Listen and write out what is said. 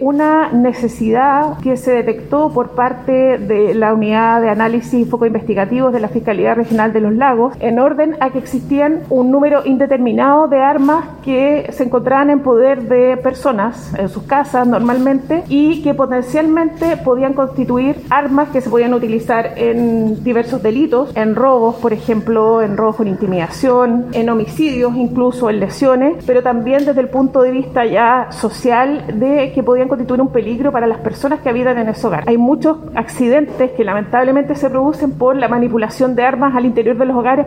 una necesidad que se detectó por parte de la unidad de análisis y foco investigativos de la Fiscalía Regional de los Lagos en orden a que existían un número indeterminado de armas que se encontraban en poder de personas en sus casas normalmente y que potencialmente podían constituir armas que se podían utilizar en diversos delitos, en robos, por ejemplo, en robos con intimidación, en homicidios, incluso en lesiones, pero también desde el punto de vista ya social de que podían constituir un peligro para las personas que habitan en ese hogar. Hay muchos accidentes que lamentablemente se producen por la manipulación de armas al interior de los hogares